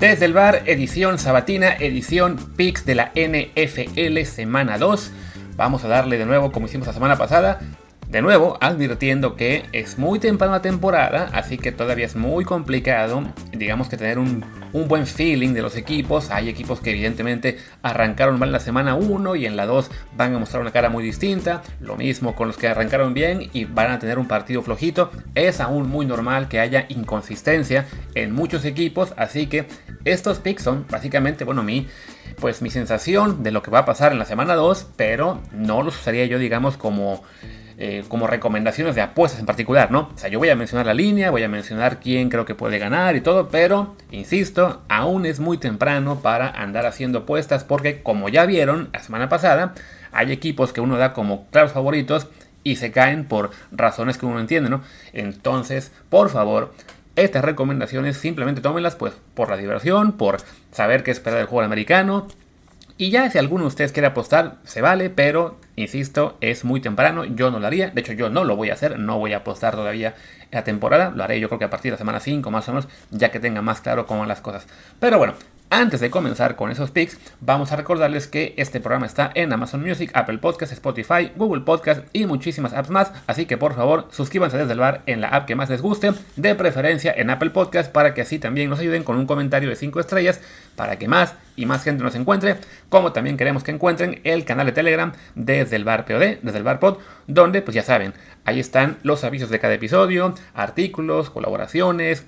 Desde el bar, edición sabatina, edición Pix de la NFL semana 2. Vamos a darle de nuevo como hicimos la semana pasada de nuevo, advirtiendo que es muy temprano la temporada, así que todavía es muy complicado, digamos que tener un, buen feeling de los equipos. Hay equipos que evidentemente arrancaron mal en la semana 1 y en la 2 van a mostrar una cara muy distinta. Lo mismo con los que arrancaron bien y van a tener un partido flojito. Es aún muy normal que haya inconsistencia en muchos equipos, así que estos picks son básicamente, bueno, mi pues mi sensación de lo que va a pasar en la semana 2, pero no los usaría yo, digamos, como eh, como recomendaciones de apuestas en particular, ¿no? O sea, yo voy a mencionar la línea, voy a mencionar quién creo que puede ganar y todo, pero, insisto, aún es muy temprano para andar haciendo apuestas porque, como ya vieron la semana pasada, hay equipos que uno da como claros favoritos y se caen por razones que uno entiende, ¿no? Entonces, por favor, estas recomendaciones simplemente tómenlas pues por la diversión, por saber qué esperar del juego americano. Y ya si alguno de ustedes quiere apostar, se vale, pero Insisto, es muy temprano, yo no lo haría, de hecho yo no lo voy a hacer, no voy a apostar todavía la temporada, lo haré yo creo que a partir de la semana 5 más o menos, ya que tenga más claro cómo van las cosas. Pero bueno, antes de comenzar con esos picks, vamos a recordarles que este programa está en Amazon Music, Apple Podcasts, Spotify, Google Podcasts y muchísimas apps más. Así que por favor, suscríbanse desde el bar en la app que más les guste, de preferencia en Apple Podcasts, para que así también nos ayuden con un comentario de 5 estrellas, para que más y más gente nos encuentre. Como también queremos que encuentren el canal de Telegram desde el bar POD, desde el bar Pod, donde pues ya saben, ahí están los avisos de cada episodio, artículos, colaboraciones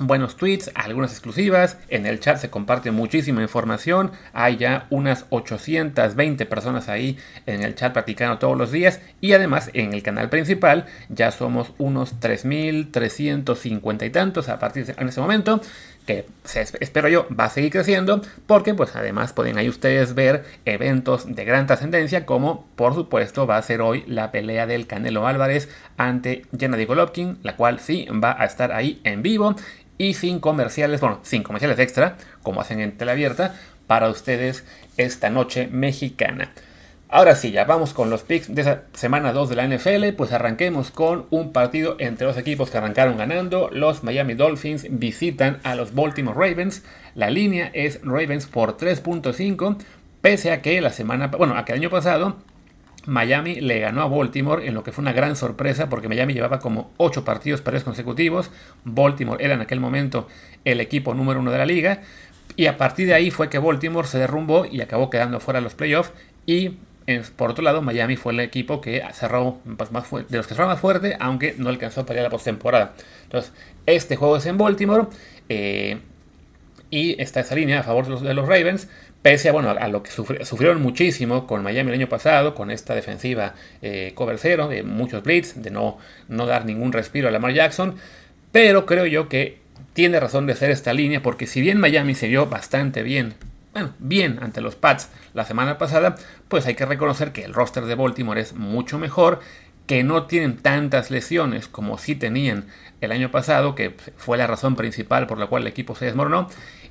buenos tweets, algunas exclusivas. En el chat se comparte muchísima información. Hay ya unas 820 personas ahí en el chat practicando todos los días. Y además en el canal principal ya somos unos 3.350 y tantos a partir de en ese momento. Que espero yo va a seguir creciendo. Porque pues además pueden ahí ustedes ver eventos de gran trascendencia. Como por supuesto va a ser hoy la pelea del Canelo Álvarez ante Gennady Golovkin. La cual sí va a estar ahí en vivo y sin comerciales, bueno, sin comerciales extra, como hacen en abierta para ustedes esta noche mexicana. Ahora sí, ya vamos con los picks de esa semana 2 de la NFL. Pues arranquemos con un partido entre los equipos que arrancaron ganando. Los Miami Dolphins visitan a los Baltimore Ravens. La línea es Ravens por 3.5. Pese a que la semana, bueno, a que el año pasado Miami le ganó a Baltimore en lo que fue una gran sorpresa porque Miami llevaba como 8 partidos perdidos consecutivos. Baltimore era en aquel momento el equipo número uno de la liga. Y a partir de ahí fue que Baltimore se derrumbó y acabó quedando fuera de los playoffs. Y por otro lado, Miami fue el equipo que cerró pues, más de los que cerró más fuerte, aunque no alcanzó a pelear la postemporada. Entonces, este juego es en Baltimore. Eh, y está esa línea a favor de los, de los Ravens. Pese a, bueno, a lo que sufrieron muchísimo con Miami el año pasado, con esta defensiva eh, cover cero, de muchos blitz, de no, no dar ningún respiro a Lamar Jackson. Pero creo yo que tiene razón de ser esta línea, porque si bien Miami se vio bastante bien, bueno, bien ante los Pats la semana pasada, pues hay que reconocer que el roster de Baltimore es mucho mejor, que no tienen tantas lesiones como sí tenían el año pasado, que fue la razón principal por la cual el equipo se desmoronó.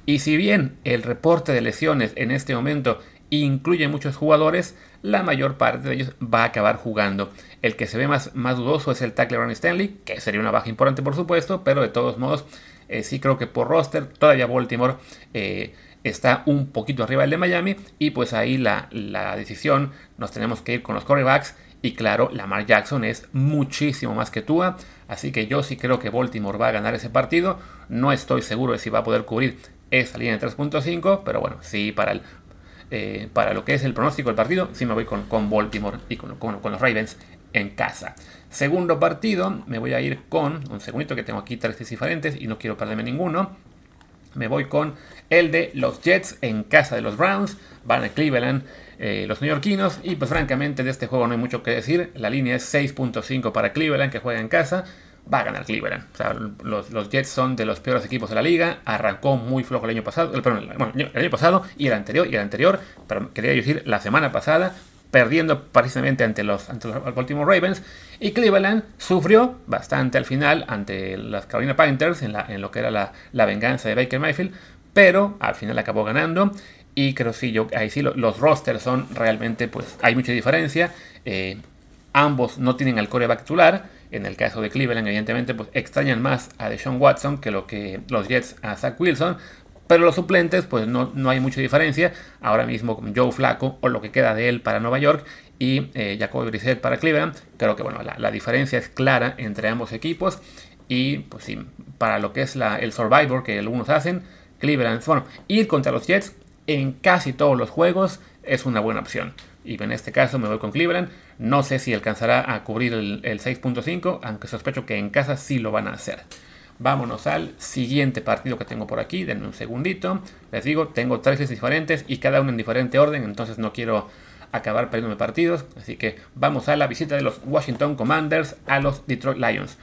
Y si bien el reporte de lesiones en este momento incluye muchos jugadores, la mayor parte de ellos va a acabar jugando. El que se ve más, dudoso es el tackle Ron Stanley, que sería una baja importante por supuesto, pero de todos modos eh, sí creo que por roster todavía Baltimore eh, está un poquito arriba del de Miami y pues ahí la, la decisión nos tenemos que ir con los quarterbacks y claro, Lamar Jackson es muchísimo más que Tua, así que yo sí creo que Baltimore va a ganar ese partido. No estoy seguro de si va a poder cubrir esa línea de 3.5, pero bueno, sí, para, el, eh, para lo que es el pronóstico del partido, sí me voy con, con Baltimore y con, con, los Ravens en casa. Segundo partido, me voy a ir con, un segundito que tengo aquí tres diferentes y no quiero perderme ninguno. Me voy con el de los Jets en casa de los Browns. Van a Cleveland eh, los neoyorquinos. Y pues francamente de este juego no hay mucho que decir. La línea es 6.5 para Cleveland que juega en casa va a ganar Cleveland. O sea, los, Jets son de los peores equipos de la liga. Arrancó muy flojo el año pasado. El, bueno, el año pasado y el anterior y el anterior. Quería decir la semana pasada. Perdiendo precisamente ante los, ante Baltimore Ravens. Y Cleveland sufrió bastante al final ante las Carolina Panthers en, lo que era la, venganza de Baker Mayfield. Pero al final acabó ganando. Y creo sí, yo, ahí sí los rosters son realmente, pues hay mucha diferencia. Eh, ambos no tienen al coreback titular. En el caso de Cleveland, evidentemente, pues extrañan más a Deshaun Watson que lo que los Jets a Zach Wilson. Pero los suplentes, pues no, no hay mucha diferencia. Ahora mismo Joe Flaco o lo que queda de él para Nueva York y eh, Jacoby Brissett para Cleveland. Creo que bueno, la, diferencia es clara entre ambos equipos. Y pues sí, para lo que es la, el Survivor que algunos hacen, Cleveland, bueno, ir contra los Jets en casi todos los juegos es una buena opción. Y en este caso me voy con Cleveland. No sé si alcanzará a cubrir el, 6.5, aunque sospecho que en casa sí lo van a hacer. Vámonos al siguiente partido que tengo por aquí. Denme un segundito. Les digo, tengo tres diferentes y cada uno en diferente orden, entonces no quiero acabar perdiendo partidos. Así que vamos a la visita de los Washington Commanders a los Detroit Lions.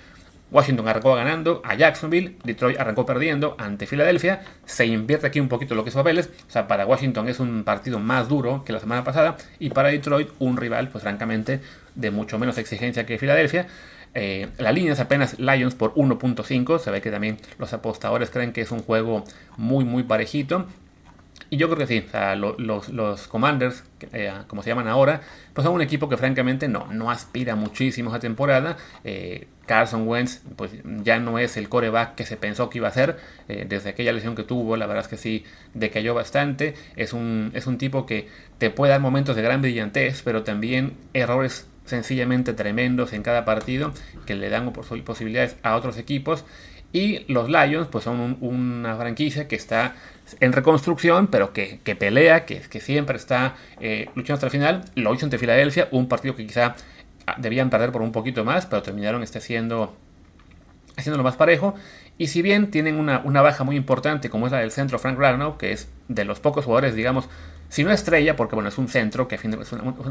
Washington arrancó ganando a Jacksonville, Detroit arrancó perdiendo ante Filadelfia. Se invierte aquí un poquito lo que es papeles. O sea, para Washington es un partido más duro que la semana pasada. Y para Detroit, un rival, pues francamente, de mucho menos exigencia que Filadelfia. Eh, la línea es apenas Lions por 1.5. Se ve que también los apostadores creen que es un juego muy, muy parejito. Y yo creo que sí, sea, los, Commanders, eh, como se llaman ahora, pues son un equipo que francamente no, no aspira muchísimo a temporada. Eh, Carson Wentz pues ya no es el coreback que se pensó que iba a ser. Eh, desde aquella lesión que tuvo, la verdad es que sí decayó bastante. Es un, es un tipo que te puede dar momentos de gran brillantez, pero también errores sencillamente tremendos en cada partido que le dan posibilidades a otros equipos. Y los Lions pues son una franquicia que está en reconstrucción, pero que, pelea, que, que, siempre está eh, luchando hasta el final. Lo hizo ante Filadelfia, un partido que quizá ah, debían perder por un poquito más, pero terminaron este haciendo, haciéndolo más parejo. Y si bien tienen una, baja muy importante, como es la del centro Frank Ragnow, que es de los pocos jugadores, digamos, si no estrella, porque bueno, es un centro, que es una,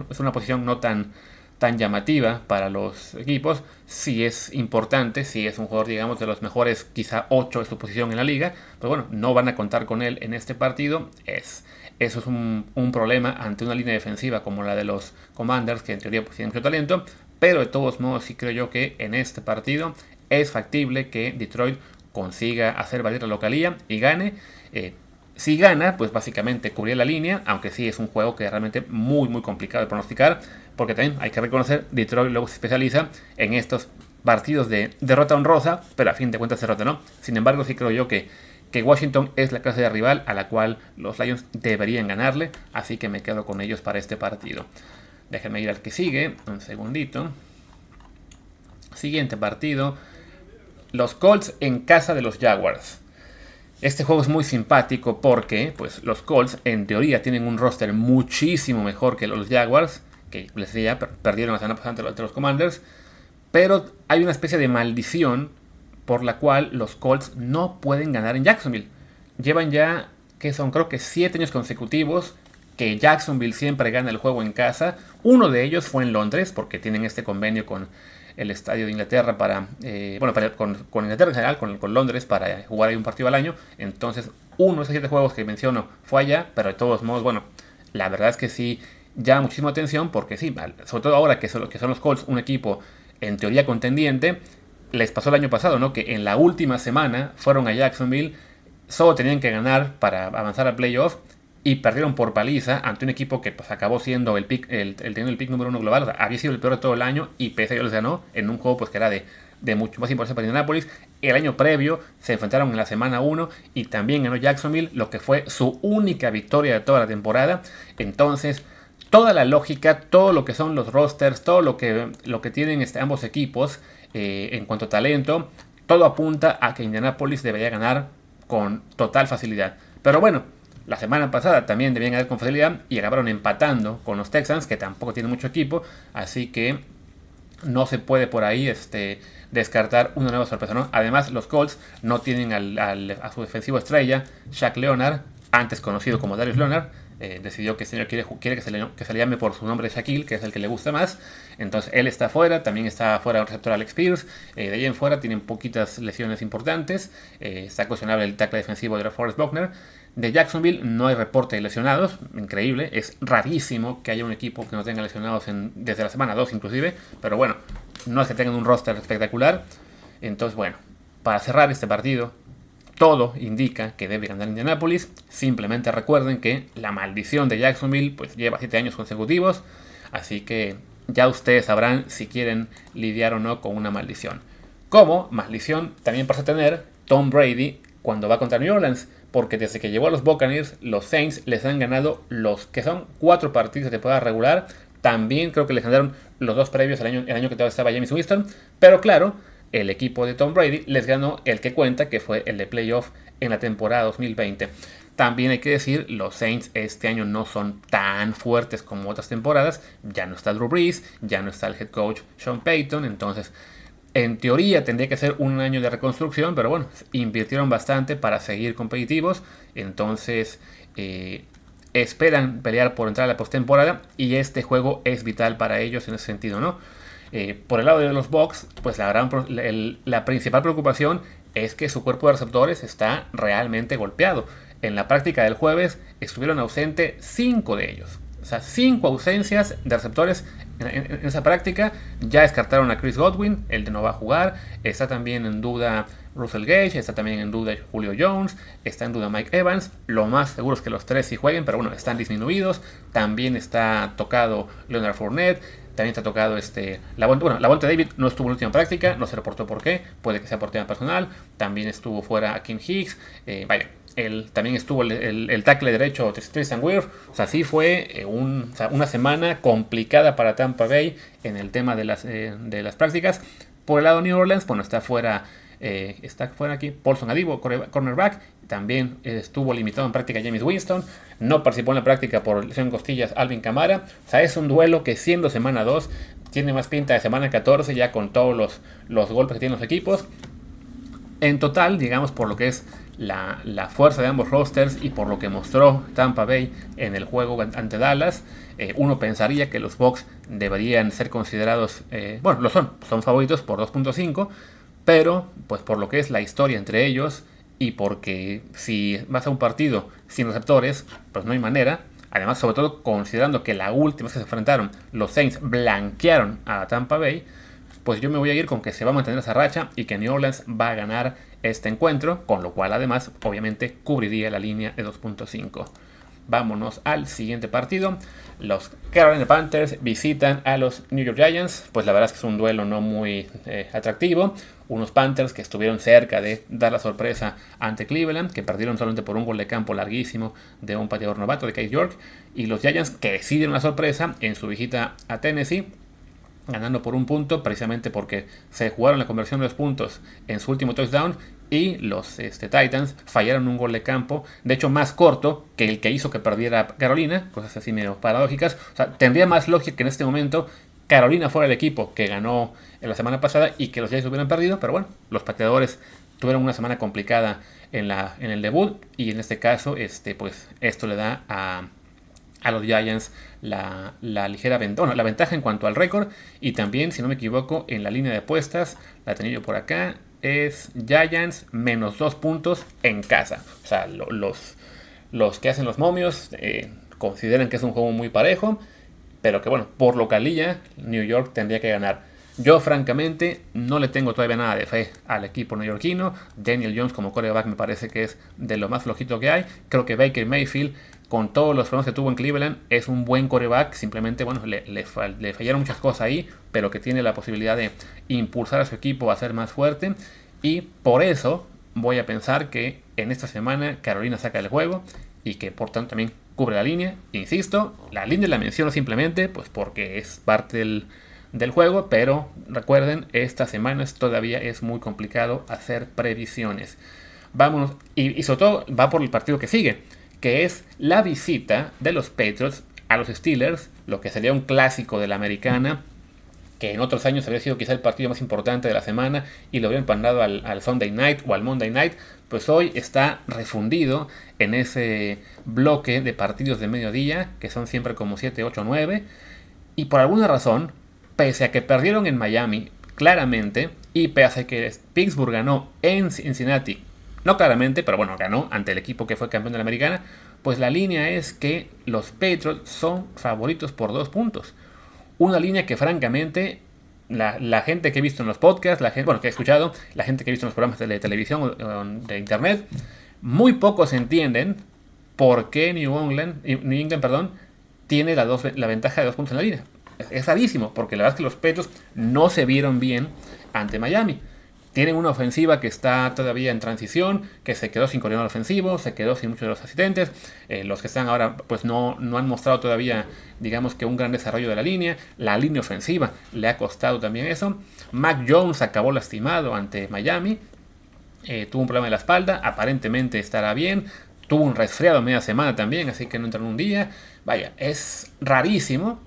es una posición no tan tan llamativa para los equipos, si es importante, si es un jugador, digamos, de los mejores, quizá 8 de su posición en la liga, pero bueno, no van a contar con él en este partido, es, eso es un, problema ante una línea defensiva como la de los Commanders, que en teoría pues, tienen mucho talento, pero de todos modos sí creo yo que en este partido es factible que Detroit consiga hacer valer la localía y gane. Eh, si gana, pues básicamente cubrir la línea, aunque sí es un juego que es realmente muy muy complicado de pronosticar, porque también hay que reconocer, Detroit luego se especializa en estos partidos de derrota honrosa, pero a fin de cuentas derrota, ¿no? Sin embargo, sí creo yo que, que Washington es la clase de rival a la cual los Lions deberían ganarle, así que me quedo con ellos para este partido. Déjenme ir al que sigue, un segundito. Siguiente partido, los Colts en casa de los Jaguars. Este juego es muy simpático porque pues, los Colts en teoría tienen un roster muchísimo mejor que los Jaguars, que les decía, perdieron la semana pasada ante los Commanders, pero hay una especie de maldición por la cual los Colts no pueden ganar en Jacksonville. Llevan ya, que son creo que 7 años consecutivos que Jacksonville siempre gana el juego en casa. Uno de ellos fue en Londres, porque tienen este convenio con el estadio de Inglaterra para, eh, bueno, con, Inglaterra en general, con, con, Londres para jugar ahí un partido al año. Entonces, uno de esos siete juegos que menciono fue allá, pero de todos modos, bueno, la verdad es que sí llama muchísima atención porque sí, sobre todo ahora que son, que son los Colts un equipo en teoría contendiente, les pasó el año pasado, ¿no? Que en la última semana fueron a Jacksonville, solo tenían que ganar para avanzar al playoff y perdieron por paliza ante un equipo que pues, acabó siendo el pick, el, el, el pick número uno global. había sido el peor de todo el año y pese a ello les ganó en un juego pues, que era de, de mucho más importancia para Indianapolis. El año previo se enfrentaron en la semana 1 y también ganó Jacksonville, lo que fue su única victoria de toda la temporada. Entonces, toda la lógica, todo lo que son los rosters, todo lo que, lo que tienen este, ambos equipos eh, en cuanto a talento, todo apunta a que Indianapolis debería ganar con total facilidad. Pero bueno, la semana pasada también debían ganar con facilidad y acabaron empatando con los Texans, que tampoco tienen mucho equipo, así que no se puede por ahí este, descartar una nueva sorpresa. Además, los Colts no tienen a su defensivo estrella, Shaq Leonard, antes conocido como Darius Leonard, eh, decidió que señor quiere, quiere que, se le, que, llame por su nombre Shaquille, que es el que le gusta más. Entonces él está fuera, también está fuera el receptor Alex Pierce. Eh, de ahí en fuera tienen poquitas lesiones importantes. Eh, está cuestionable el tackle defensivo de Forrest Buckner. De Jacksonville no hay reporte de lesionados, increíble, es rarísimo que haya un equipo que no tenga lesionados desde la semana 2 inclusive, pero bueno, no es que tengan un roster espectacular. Entonces bueno, para cerrar este partido, todo indica que debe ganar Indianapolis. Simplemente recuerden que la maldición de Jacksonville pues lleva 7 años consecutivos. Así que ya ustedes sabrán si quieren lidiar o no con una maldición. Como maldición también pasa a tener Tom Brady cuando va contra New Orleans, porque desde que llegó a los Buccaneers, los Saints les han ganado los que son cuatro partidos de temporada regular. También creo que les ganaron los dos previos el año, el año que estaba James Winston. Pero claro, el equipo de Tom Brady les ganó el que cuenta, que fue el de playoff en la temporada 2020. También hay que decir, los Saints este año no son tan fuertes como otras temporadas. Ya no está Drew Brees, ya no está el head coach Sean Payton. Entonces, en teoría tendría que ser un año de reconstrucción, pero bueno, invirtieron bastante para seguir competitivos. Entonces, eh, esperan pelear por entrar a la postemporada y este juego es vital para ellos en ese sentido, ¿no? Eh, por el lado de los Bucks, pues la, gran, principal preocupación es que su cuerpo de receptores está realmente golpeado. En la práctica del jueves estuvieron ausentes 5 de ellos. O sea, 5 ausencias de receptores en, esa práctica. Ya descartaron a Chris Godwin, el de no va a jugar. Está también en duda Russell Gage, está también en duda Julio Jones, está en duda Mike Evans. Lo más seguro es que los tres sí jueguen, pero bueno, están disminuidos. También está tocado Leonard Fournette. También está tocado este. La, bueno, la David no estuvo en última práctica, no se reportó por qué. Puede que sea por tema personal. También estuvo fuera Kim Hicks. Eh, vaya, el, también estuvo el, el, tackle derecho Tristan Wirf. O sea, sí fue eh, una semana complicada para Tampa Bay en el tema de las, eh, de las prácticas. Por el lado de New Orleans, bueno, está fuera, eh, está fuera aquí Paulson Adibo, cornerback. También estuvo limitado en práctica James Winston. No participó en la práctica por lesión costillas Alvin Camara. O sea, es un duelo que siendo semana 2 tiene más pinta de semana 14 ya con todos los, los golpes que tienen los equipos. En total, digamos, por lo que es la, fuerza de ambos rosters y por lo que mostró Tampa Bay en el juego ante Dallas, eh, uno pensaría que los Bucks deberían ser considerados, eh, bueno, lo son, son favoritos por 2.5, pero pues por lo que es la historia entre ellos y porque si vas a un partido sin receptores, pues no hay manera. Además, sobre todo considerando que la última vez que se enfrentaron, los Saints blanquearon a Tampa Bay, pues yo me voy a ir con que se va a mantener esa racha y que New Orleans va a ganar este encuentro, con lo cual además obviamente cubriría la línea de 2.5. Vámonos al siguiente partido. Los Carolina Panthers visitan a los New York Giants. Pues la verdad es que es un duelo no muy eh, atractivo. Unos Panthers que estuvieron cerca de dar la sorpresa ante Cleveland, que perdieron solamente por un gol de campo larguísimo de un pateador novato de Case York. Y los Giants que decidieron la sorpresa en su visita a Tennessee ganando por un punto, precisamente porque se jugaron la conversión de los puntos en su último touchdown y los este, Titans fallaron un gol de campo, de hecho más corto que el que hizo que perdiera Carolina, cosas así medio paradójicas. O sea, tendría más lógica que en este momento Carolina fuera el equipo que ganó en la semana pasada y que los Giants hubieran perdido, pero bueno, los pateadores tuvieron una semana complicada en, la, en el debut y en este caso, este, pues esto le da a, a los Giants la, ligera ventaja, la ventaja en cuanto al récord y también, si no me equivoco, en la línea de apuestas, la he tenido por acá, es Giants menos dos puntos en casa. O sea, los, los que hacen los momios eh, consideran que es un juego muy parejo, pero que bueno, por localilla, New York tendría que ganar. Yo francamente no le tengo todavía nada de fe al equipo neoyorquino. Daniel Jones como coreback me parece que es de lo más flojito que hay. Creo que Baker Mayfield con todos los problemas que tuvo en Cleveland, es un buen coreback. Simplemente, bueno, le, le, fallaron muchas cosas ahí, pero que tiene la posibilidad de impulsar a su equipo a ser más fuerte. Y por eso voy a pensar que en esta semana Carolina saca el juego y que por tanto también cubre la línea. Insisto, la línea la menciono simplemente pues porque es parte del, del juego, pero recuerden, estas semanas todavía es muy complicado hacer previsiones. Vámonos, y, sobre todo va por el partido que sigue que es la visita de los Patriots a los Steelers, lo que sería un clásico de la americana, que en otros años habría sido quizá el partido más importante de la semana y lo habrían mandado al, Sunday Night o al Monday Night, pues hoy está refundido en ese bloque de partidos de mediodía, que son siempre como 7, 8, 9, y por alguna razón, pese a que perdieron en Miami claramente, y pese a que Pittsburgh ganó en Cincinnati no claramente, pero bueno, ganó ante el equipo que fue campeón de la americana. Pues la línea es que los Patriots son favoritos por dos puntos. Una línea que francamente la, gente que he visto en los podcasts, la gente, bueno, que he escuchado, la gente que he visto en los programas de televisión o de internet, muy pocos entienden por qué New England, New England perdón, tiene la, la ventaja de dos puntos en la línea. Es, rarísimo, porque la verdad es que los Patriots no se vieron bien ante Miami. tienen una ofensiva que está todavía en transición, que se quedó sin coordinador ofensivo, se quedó sin muchos de los asistentes. Eh, los que están ahora, pues no, no han mostrado todavía, digamos que un gran desarrollo de la línea. La línea ofensiva le ha costado también eso. Mac Jones acabó lastimado ante Miami. Eh, tuvo un problema de la espalda, aparentemente estará bien. Tuvo un resfriado media semana también, así que no entró en un día. Vaya, es rarísimo.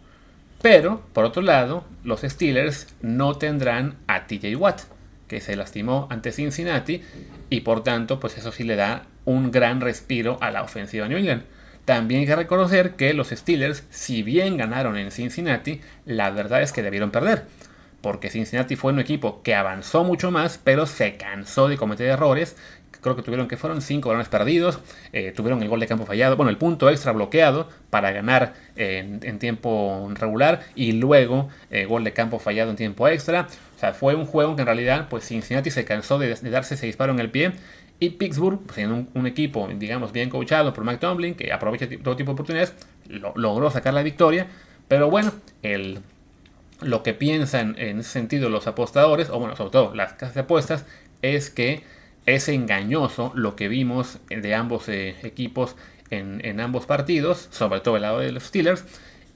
Pero, por otro lado, los Steelers no tendrán a TJ Watt que se lastimó ante Cincinnati y por tanto, pues eso sí le da un gran respiro a la ofensiva de New England. También hay que reconocer que los Steelers, si bien ganaron en Cincinnati, la verdad es que debieron perder. Porque Cincinnati fue un equipo que avanzó mucho más, pero se cansó de cometer errores creo que tuvieron que fueron cinco balones perdidos, eh, tuvieron el gol de campo fallado, bueno, el punto extra bloqueado para ganar en, tiempo regular y luego eh, gol de campo fallado en tiempo extra. O sea, fue un juego que en realidad, pues Cincinnati se cansó de, darse ese disparo en el pie y Pittsburgh, pues, en un, equipo, digamos, bien coachado por Mike Tomlin, que aprovecha todo tipo de oportunidades, logró sacar la victoria. Pero bueno, el, lo que piensan en ese sentido los apostadores, o bueno, sobre todo las casas de apuestas, es que es engañoso lo que vimos de ambos eh, equipos en, ambos partidos, sobre todo el lado de los Steelers.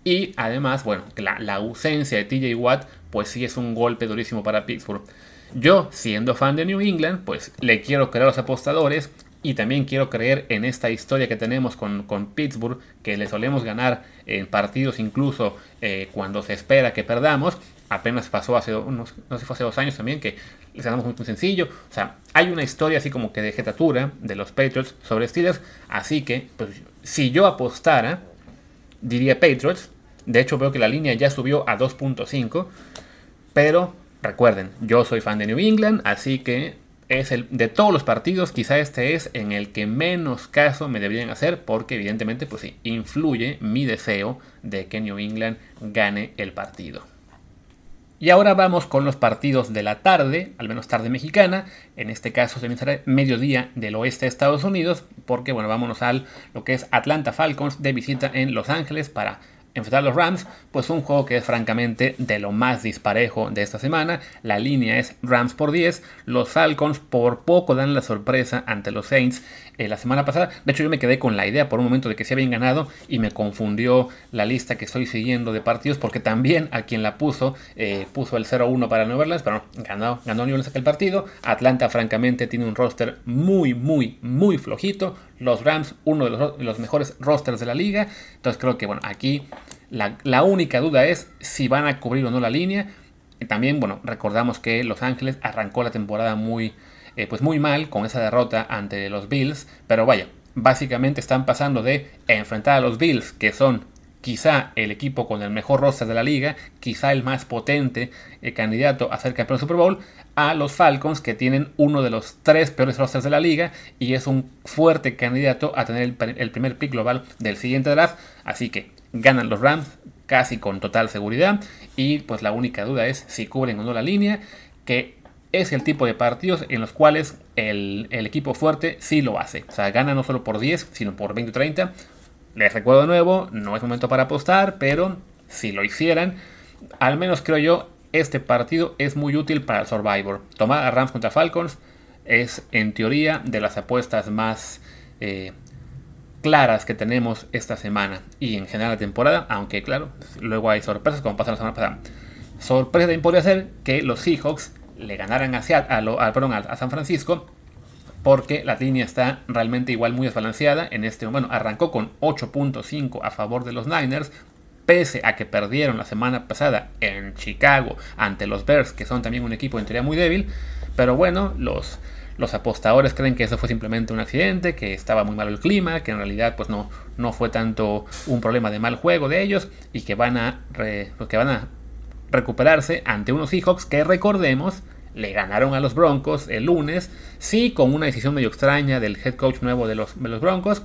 Y además, bueno, la, la ausencia de TJ Watt, pues sí es un golpe durísimo para Pittsburgh. Yo, siendo fan de New England, pues le quiero creer a los apostadores y también quiero creer en esta historia que tenemos con, con Pittsburgh, que le solemos ganar en partidos incluso eh, cuando se espera que perdamos. Apenas pasó hace unos, no sé fue hace dos años también, que les ganamos muy, muy sencillo. O sea, hay una historia así como que de jetatura de los Patriots sobre Steelers. Así que, pues, si yo apostara, diría Patriots. De hecho, veo que la línea ya subió a 2.5. Pero recuerden, yo soy fan de New England, así que es el de todos los partidos, quizá este es en el que menos caso me deberían hacer, porque evidentemente, pues sí, influye mi deseo de que New England gane el partido. Y ahora vamos con los partidos de la tarde, al menos tarde mexicana. En este caso se será mediodía del oeste de Estados Unidos, porque bueno, vámonos al lo que es Atlanta Falcons de visita en Los Ángeles para enfrentar a los Rams, pues un juego que es francamente de lo más disparejo de esta semana. La línea es Rams por 10. Los Falcons por poco dan la sorpresa ante los Saints eh, la semana pasada. De hecho, yo me quedé con la idea por un momento de que se habían ganado y me confundió la lista que estoy siguiendo de partidos porque también a quien la puso eh, puso el 0-1 para New Orleans, pero no, ganó, ganó New Orleans aquel partido. Atlanta, francamente, tiene un roster muy, muy, muy flojito. Los Rams, uno de los, mejores rosters de la liga. Entonces creo que, bueno, aquí la, única duda es si van a cubrir o no la línea. También, bueno, recordamos que Los Ángeles arrancó la temporada muy, eh, pues muy mal con esa derrota ante los Bills. Pero vaya, básicamente están pasando de enfrentar a los Bills, que son quizá el equipo con el mejor roster de la liga, quizá el más potente eh, candidato a ser campeón Super Bowl, a los Falcons, que tienen uno de los tres peores rosters de la liga y es un fuerte candidato a tener el, el primer pick global del siguiente draft. Así que ganan los Rams casi con total seguridad y pues la única duda es si cubren o no la línea, que es el tipo de partidos en los cuales el, equipo fuerte sí lo hace. O sea, gana no solo por 10, sino por 20 o 30. Les recuerdo de nuevo, no es momento para apostar, pero si lo hicieran, al menos creo yo, este partido es muy útil para el Survivor. Tomar a Rams contra Falcons es en teoría de las apuestas más eh, claras que tenemos esta semana y en general la temporada, aunque claro, luego hay sorpresas como pasó la semana pasada. Sorpresa también podría ser que los Seahawks le ganaran a, a, San Francisco porque la línea está realmente igual muy desbalanceada. En este bueno, arrancó con 8.5 a favor de los Niners, pese a que perdieron la semana pasada en Chicago ante los Bears, que son también un equipo en teoría muy débil. Pero bueno, los los apostadores creen que eso fue simplemente un accidente, que estaba muy malo el clima, que en realidad pues no, no fue tanto un problema de mal juego de ellos y que van a, que van a recuperarse ante unos Seahawks que recordemos le ganaron a los Broncos el lunes, sí con una decisión medio extraña del head coach nuevo de los, de los Broncos,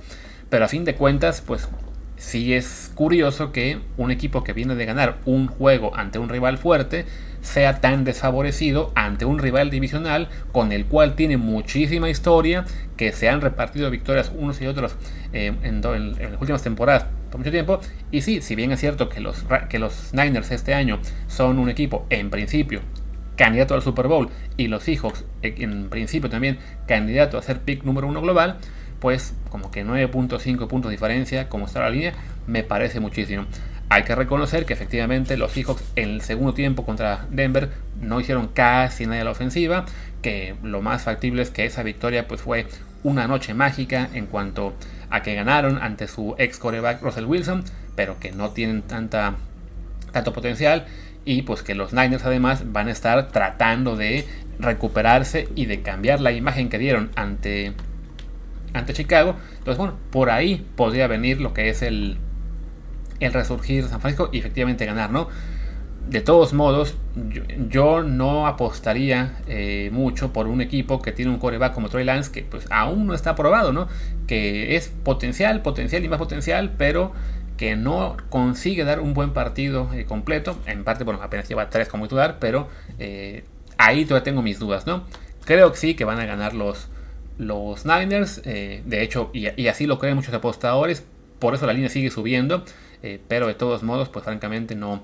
pero a fin de cuentas pues sí es curioso que un equipo que viene de ganar un juego ante un rival fuerte sea tan desfavorecido ante un rival divisional con el cual tiene muchísima historia, que se han repartido victorias unos y otros eh, en, las últimas temporadas por mucho tiempo. Y sí, si bien es cierto que los, que los Niners este año son un equipo en principio candidato al Super Bowl y los Seahawks en principio también candidato a ser pick número uno global, pues como que 9.5 puntos de diferencia, como está la línea, me parece muchísimo. Hay que reconocer que efectivamente los Seahawks en el segundo tiempo contra Denver no hicieron casi nada de la ofensiva, que lo más factible es que esa victoria pues fue una noche mágica en cuanto a que ganaron ante su ex coreback Russell Wilson, pero que no tienen tanta, tanto potencial y pues que los Niners además van a estar tratando de recuperarse y de cambiar la imagen que dieron ante, ante Chicago. Entonces bueno, por ahí podría venir lo que es el, el resurgir de San Francisco y efectivamente ganar, ¿no? De todos modos, yo, no apostaría eh, mucho por un equipo que tiene un coreback como Troy Lance, que pues aún no está aprobado, ¿no? Que es potencial, potencial y más potencial, pero que no consigue dar un buen partido eh, completo. En parte, bueno, apenas lleva tres como titular, pero eh, ahí todavía tengo mis dudas, ¿no? Creo que sí, que van a ganar los, los Niners. de hecho, y, así lo creen muchos apostadores. Por eso la línea sigue subiendo. Eh, pero de todos modos, pues francamente no,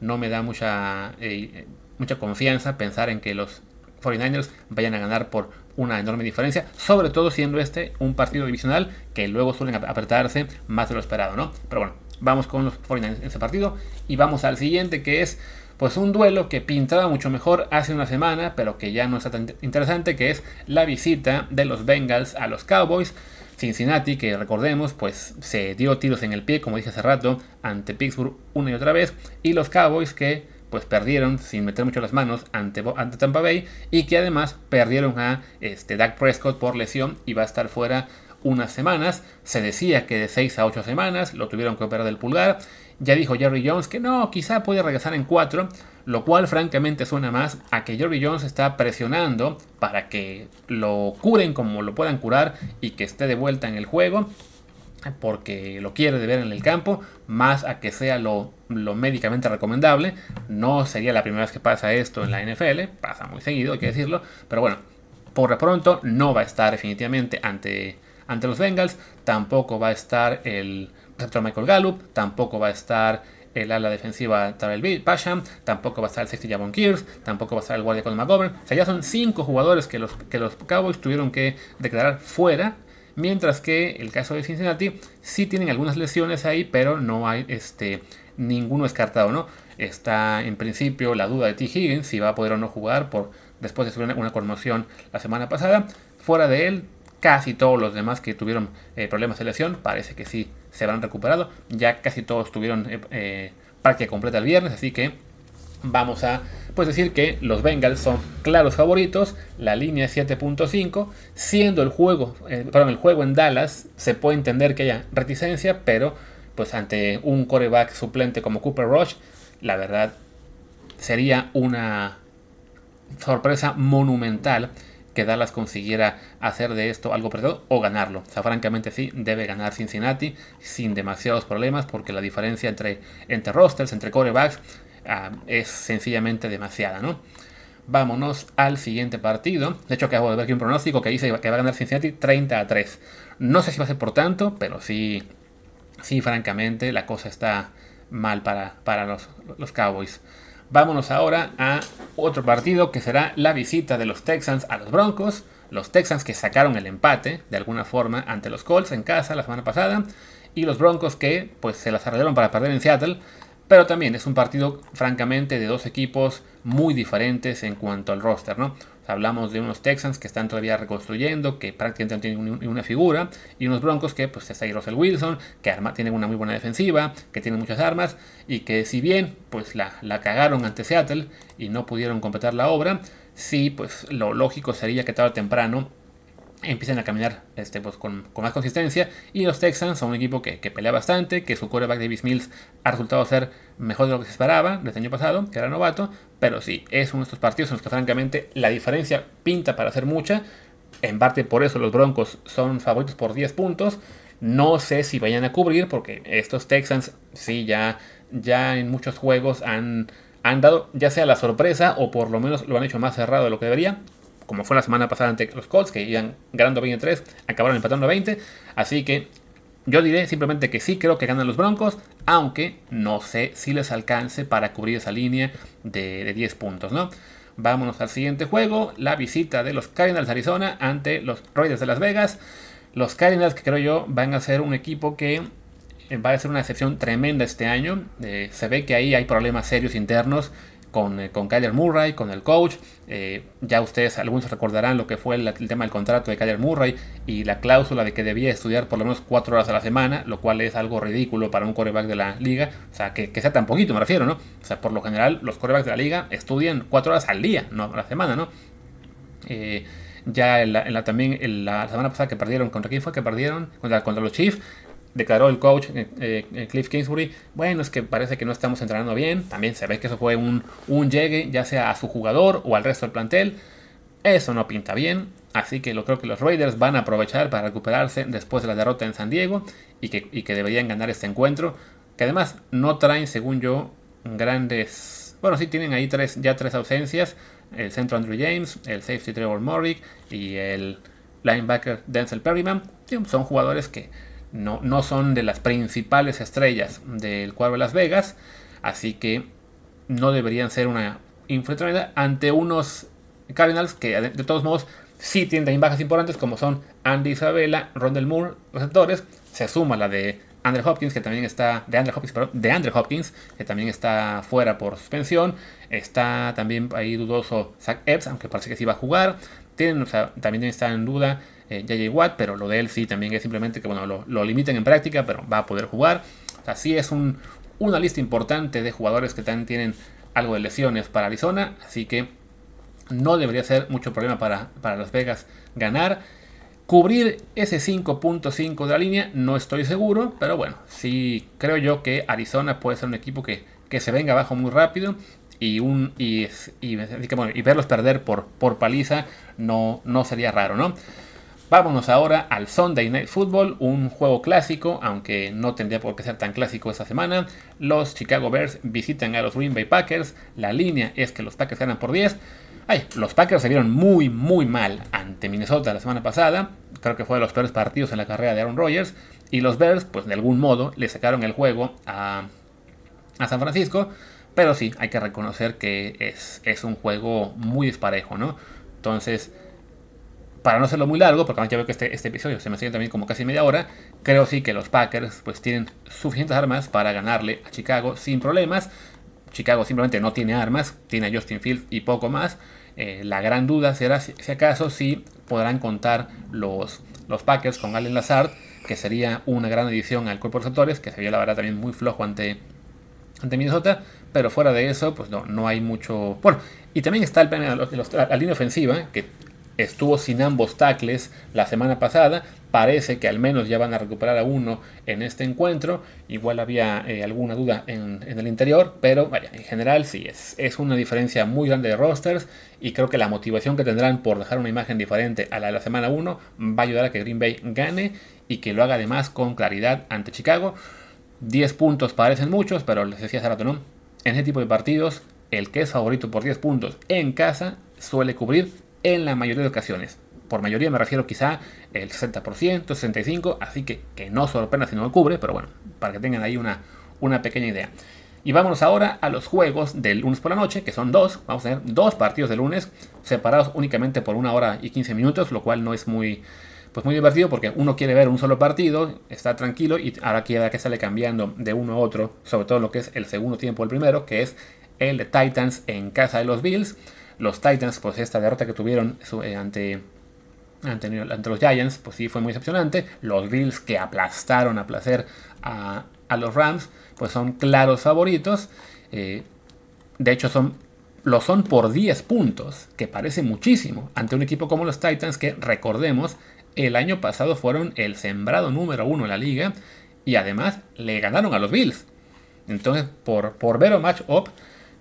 no me da mucha, eh, mucha confianza pensar en que los 49ers vayan a ganar por una enorme diferencia, sobre todo siendo este un partido divisional que luego suelen apretarse más de lo esperado, ¿no? Pero bueno, vamos con los 49ers en ese partido y vamos al siguiente que es pues un duelo que pintaba mucho mejor hace una semana, pero que ya no está tan interesante, que es la visita de los Bengals a los Cowboys. Cincinnati, que recordemos, pues se dio tiros en el pie, como dije hace rato, ante Pittsburgh una y otra vez, y los Cowboys que pues perdieron sin meter mucho las manos ante, ante Tampa Bay y que además perdieron a este, Dak Prescott por lesión y va a estar fuera unas semanas. Se decía que de 6 a 8 semanas lo tuvieron que operar del pulgar. Ya dijo Jerry Jones que no, quizá puede regresar en 4 lo cual francamente suena más a que Jerry Jones está presionando para que lo curen como lo puedan curar y que esté de vuelta en el juego porque lo quiere de ver en el campo, más a que sea lo, médicamente recomendable. No sería la primera vez que pasa esto en la NFL, pasa muy seguido, hay que decirlo, pero bueno, por de pronto no va a estar definitivamente ante, ante los Bengals, tampoco va a estar el receptor Michael Gallup, tampoco va a estar el ala defensiva Tarell Pasham, tampoco va a estar el safety Javon Kears, tampoco va a estar el guardia Colin McGovern. O sea, ya son cinco jugadores que los, que los Cowboys tuvieron que declarar fuera. Mientras que el caso de Cincinnati sí tienen algunas lesiones ahí, pero no hay este, ninguno descartado, ¿no? Está en principio la duda de T. Higgins si va a poder o no jugar por, después de sufrir una, conmoción la semana pasada. Fuera de él, casi todos los demás que tuvieron eh, problemas de lesión parece que sí se habrán recuperado. Ya casi todos tuvieron eh, eh, práctica completa el viernes, así que vamos a pues decir que los Bengals son claros favoritos, la línea 7.5, siendo el juego, eh, el juego en Dallas se puede entender que haya reticencia, pero pues ante un coreback suplente como Cooper Rush, la verdad sería una sorpresa monumental que Dallas consiguiera hacer de esto algo perdido o ganarlo. O sea, francamente sí, debe ganar Cincinnati sin demasiados problemas porque la diferencia entre, entre rosters, entre corebacks, ah, es sencillamente demasiada, ¿no? Vámonos al siguiente partido. De hecho, acabo de ver aquí un pronóstico que dice que va a ganar Cincinnati 30 a 3. No sé si va a ser por tanto, pero sí, sí, francamente, la cosa está mal para, para los, los Cowboys. Vámonos ahora a otro partido que será la visita de los Texans a los Broncos. Los Texans que sacaron el empate de alguna forma ante los Colts en casa la semana pasada. Y los Broncos que pues se las arreglaron para perder en Seattle. Pero también es un partido francamente de dos equipos muy diferentes en cuanto al roster, ¿no? Hablamos de unos Texans que están todavía reconstruyendo, que prácticamente no tienen una figura, y unos Broncos que pues está ahí Russell Wilson, que arma, tienen una muy buena defensiva, que tienen muchas armas, y que si bien pues la, la cagaron ante Seattle y no pudieron completar la obra, sí pues lo lógico sería que tarde o temprano empiecen a caminar este, pues, con, más consistencia. Y los Texans son un equipo que, pelea bastante, que su quarterback Davis Mills ha resultado ser mejor de lo que se esperaba desde el año pasado, que era novato. Pero sí, es uno de estos partidos en los que francamente la diferencia pinta para hacer mucha. En parte por eso los Broncos son favoritos por 10 puntos. No sé si vayan a cubrir, porque estos Texans sí ya, ya en muchos juegos han, han dado ya sea la sorpresa o por lo menos lo han hecho más cerrado de lo que debería como fue la semana pasada ante los Colts, que iban ganando 23, acabaron empatando a 20. Así que yo diré simplemente que sí creo que ganan los Broncos, aunque no sé si les alcance para cubrir esa línea de, 10 puntos, ¿no? Vámonos al siguiente juego, la visita de los Cardinals de Arizona ante los Raiders de Las Vegas. Los Cardinals que creo yo van a ser un equipo que eh, va a ser una excepción tremenda este año. Eh, se ve que ahí hay problemas serios internos con, eh, con Kyler Murray, con el coach. ya ustedes, algunos recordarán lo que fue el, tema del contrato de Kyler Murray y la cláusula de que debía estudiar por lo menos 4 horas a la semana, lo cual es algo ridículo para un coreback de la liga. O sea, que, sea tan poquito, me refiero, ¿no? O sea, por lo general, los corebacks de la liga estudian 4 horas al día, no a la semana, ¿no? ya en la, también en la semana pasada que perdieron, ¿contra quién fue que perdieron? Contra, contra los Chiefs declaró el coach eh, eh, Cliff Kingsbury, bueno, es que parece que no estamos entrenando bien, también se ve que eso fue un, un llegue, ya sea a su jugador o al resto del plantel, eso no pinta bien, así que lo creo que los Raiders van a aprovechar para recuperarse después de la derrota en San Diego y que, y que deberían ganar este encuentro, que además no traen, según yo, grandes, bueno, sí tienen ahí tres, ya tres ausencias, el centro Andrew James, el safety Trevor Morrick y el linebacker Denzel Perryman, son jugadores que no, son de las principales estrellas del cuadro de Las Vegas, así que no deberían ser una influencia ante unos Cardinals que de, todos modos sí tienen bajas importantes como son Andy Isabella, Rondell Moore, los actores, se suma la de Andrew Hopkins, que también está, de Andrew Hopkins, de Andrew Hopkins, que también está fuera por suspensión. Está también ahí dudoso Zach Epps, aunque parece que sí va a jugar. Tienen, también está en duda JJ eh, Watt, pero lo de él sí también es simplemente que bueno, lo, limiten en práctica, pero va a poder jugar. Así es un, una lista importante de jugadores que también tienen algo de lesiones para Arizona, así que no debería ser mucho problema para, para Las Vegas ganar. Cubrir ese 5.5 de la línea no estoy seguro, pero bueno, sí creo yo que Arizona puede ser un equipo que, que se venga abajo muy rápido y, un, y verlos perder por, por paliza no, no sería raro, ¿no? Vámonos ahora al Sunday Night Football, un juego clásico, aunque no tendría por qué ser tan clásico esta semana. Los Chicago Bears visitan a los Green Bay Packers. La línea es que los Packers ganan por 10. Ay, los Packers se vieron muy, muy mal ante Minnesota la semana pasada. Creo que fue de los peores partidos en la carrera de Aaron Rodgers. Y los Bears, pues de algún modo, le sacaron el juego a, San Francisco. Pero sí, hay que reconocer que es, es un juego muy disparejo, ¿no? Entonces, para no hacerlo muy largo, porque ya veo que este, este episodio se me sigue también como casi media hora, creo sí que los Packers pues tienen suficientes armas para ganarle a Chicago sin problemas. Chicago simplemente no tiene armas, tiene a Justin Fields y poco más. Eh, la gran duda será si, acaso si podrán contar los, los Packers con Allen Lazard, que sería una gran edición al cuerpo de receptores, que sería la verdad también muy flojo ante, ante Minnesota, pero fuera de eso, pues no, no hay mucho... Bueno, y también está el, la línea ofensiva, que estuvo sin ambos tackles la semana pasada. Parece que al menos ya van a recuperar a uno en este encuentro. Igual había eh, alguna duda en, el interior, pero vaya, en general sí, es, es una diferencia muy grande de rosters y creo que la motivación que tendrán por dejar una imagen diferente a la de la semana 1 va a ayudar a que Green Bay gane y que lo haga además con claridad ante Chicago. 10 puntos parecen muchos, pero les decía hace rato, ¿no? En ese tipo de partidos, el que es favorito por 10 puntos en casa suele cubrir en la mayoría de ocasiones. Por mayoría me refiero quizá el 60%, 65%, así que, que no sorprenda si no lo cubre, pero bueno, para que tengan ahí una, una pequeña idea. Y vámonos ahora a los juegos del lunes por la noche, que son dos. Vamos a tener dos partidos de lunes, separados únicamente por una hora y 15 minutos, lo cual no es muy, pues muy divertido porque uno quiere ver un solo partido, está tranquilo y ahora quiere que sale cambiando de uno a otro, sobre todo lo que es el segundo tiempo, el primero, que es el de Titans en casa de los Bills. Los Titans, pues esta derrota que tuvieron eh, ante, ante, los Giants, pues sí fue muy decepcionante. Los Bills que aplastaron a placer a, los Rams, pues son claros favoritos. Eh, de hecho, son, lo son por 10 puntos, que parece muchísimo, ante un equipo como los Titans que, recordemos, el año pasado fueron el sembrado número uno en la liga y además le ganaron a los Bills. Entonces, por, por ver o match up,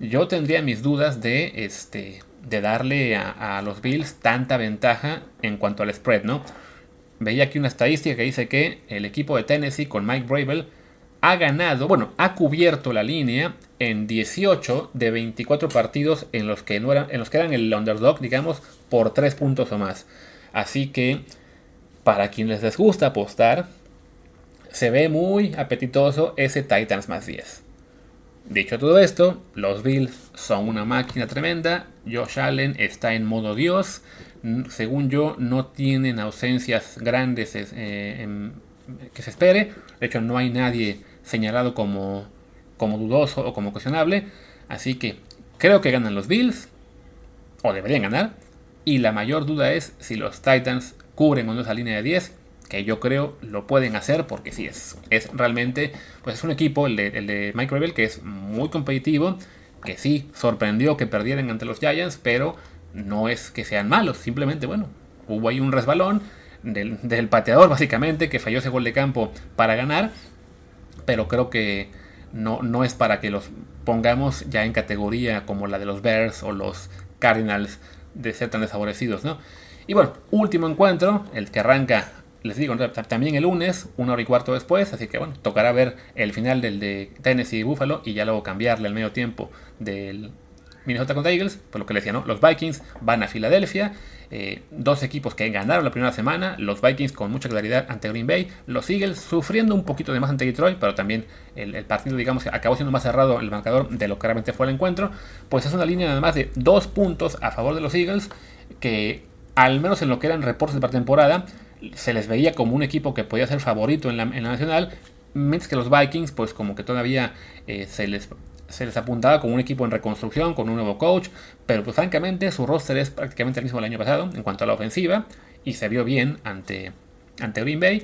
yo tendría mis dudas de, este, de darle a, los Bills tanta ventaja en cuanto al spread, ¿no? Veía aquí una estadística que dice que el equipo de Tennessee con Mike Bravel ha ganado, bueno, ha cubierto la línea en 18 de 24 partidos en los que, no eran, en los que eran el underdog, digamos, por 3 puntos o más. Así que, para quienes les gusta apostar, se ve muy apetitoso ese Titans más 10. Dicho todo esto, los Bills son una máquina tremenda Josh Allen está en modo Dios. Según yo, no tienen ausencias grandes eh, que se espere. De hecho, no hay nadie señalado como, como dudoso o como cuestionable. Así que creo que ganan los Bills. O deberían ganar. Y la mayor duda es si los Titans cubren con esa línea de 10 que yo creo lo pueden hacer porque sí, es, es realmente, pues es un equipo, el de, Mike Rebel, que es muy competitivo, que sí, sorprendió que perdieran ante los Giants, pero no es que sean malos, simplemente, bueno, hubo ahí un resbalón del, del pateador básicamente, que falló ese gol de campo para ganar, pero creo que no, no es para que los pongamos ya en categoría como la de los Bears o los Cardinals de ser tan desfavorecidos, ¿no? Y bueno, último encuentro, el que arranca les digo, también el lunes, una hora y cuarto después, así que bueno, tocará ver el final del de Tennessee y Buffalo y ya luego cambiarle al medio tiempo del Minnesota contra Eagles, por lo que les decía, ¿no? Los Vikings van a Filadelfia, eh, dos equipos que ganaron la primera semana, los Vikings con mucha claridad ante Green Bay, los Eagles sufriendo un poquito de más ante Detroit, pero también el, partido, digamos, acabó siendo más cerrado el marcador de lo que realmente fue el encuentro, pues es una línea nada más de dos puntos a favor de los Eagles, que al menos en lo que eran reportes de pretemporada, se les veía como un equipo que podía ser favorito en la, nacional, mientras que los Vikings, pues como que todavía eh, se, les, se les apuntaba como un equipo en reconstrucción, con un nuevo coach, pero pues francamente su roster es prácticamente el mismo del año pasado en cuanto a la ofensiva, y se vio bien ante, ante Green Bay.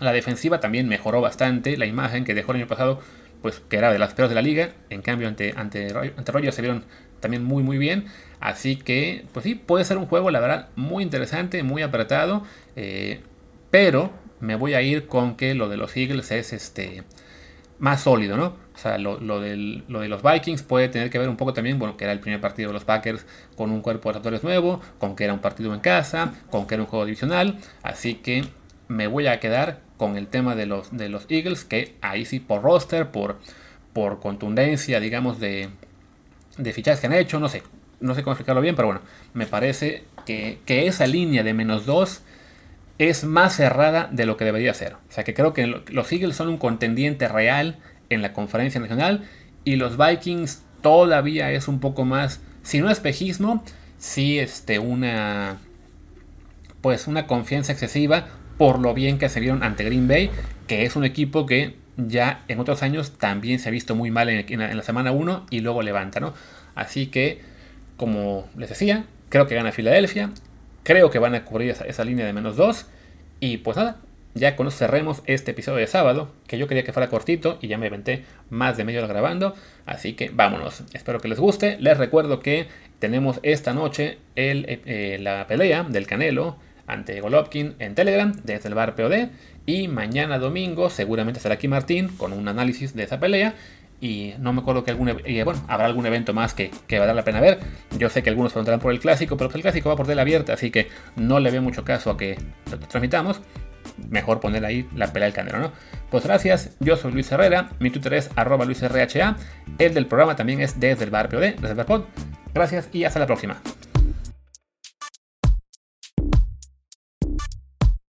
La defensiva también mejoró bastante, la imagen que dejó el año pasado, pues que era de las peores de la liga, en cambio ante, ante, ante se vieron también muy muy bien. Así que, pues sí, puede ser un juego, la verdad, muy interesante, muy apretado. Eh, pero me voy a ir con que lo de los Eagles es este más sólido, ¿no? O sea, lo, de los Vikings puede tener que ver un poco también, bueno, que era el primer partido de los Packers con un cuerpo de actores nuevo, con que era un partido en casa, con que era un juego divisional. Así que me voy a quedar con el tema de los, de los Eagles, que ahí sí por roster, por, por contundencia, digamos, de, de fichajes que han hecho, no sé, no sé cómo explicarlo bien, pero bueno, me parece que, esa línea de menos 2 es más cerrada de lo que debería ser. O sea que creo que los Eagles son un contendiente real en la conferencia nacional y los Vikings todavía es un poco más, si no espejismo, sí este, una, pues una confianza excesiva por lo bien que se vieron ante Green Bay, que es un equipo que ya en otros años también se ha visto muy mal en, la, semana 1 y luego levanta, ¿no? Así que, como les decía, creo que gana Filadelfia, creo que van a cubrir esa, línea de menos 2 y pues nada, ya con cerremos este episodio de sábado, que yo quería que fuera cortito y ya me aventé más de media hora grabando, así que vámonos, espero que les guste, les recuerdo que tenemos esta noche el, eh, la pelea del Canelo ante Golovkin en Telegram desde el bar POD y mañana domingo seguramente estará aquí Martín con un análisis de esa pelea. Y no me acuerdo que algún, bueno, habrá algún evento más que, que va a dar la pena ver. Yo sé que algunos preguntarán por el clásico, pero el clásico va por tela abierta, así que no le veo mucho caso a que lo transmitamos. Mejor poner ahí la pelea del canero, ¿no? Pues gracias, yo soy Luis Herrera, mi Twitter es arroba luisrha, el del programa también es desde el bar POD, desde el bar Pod. Gracias y hasta la próxima.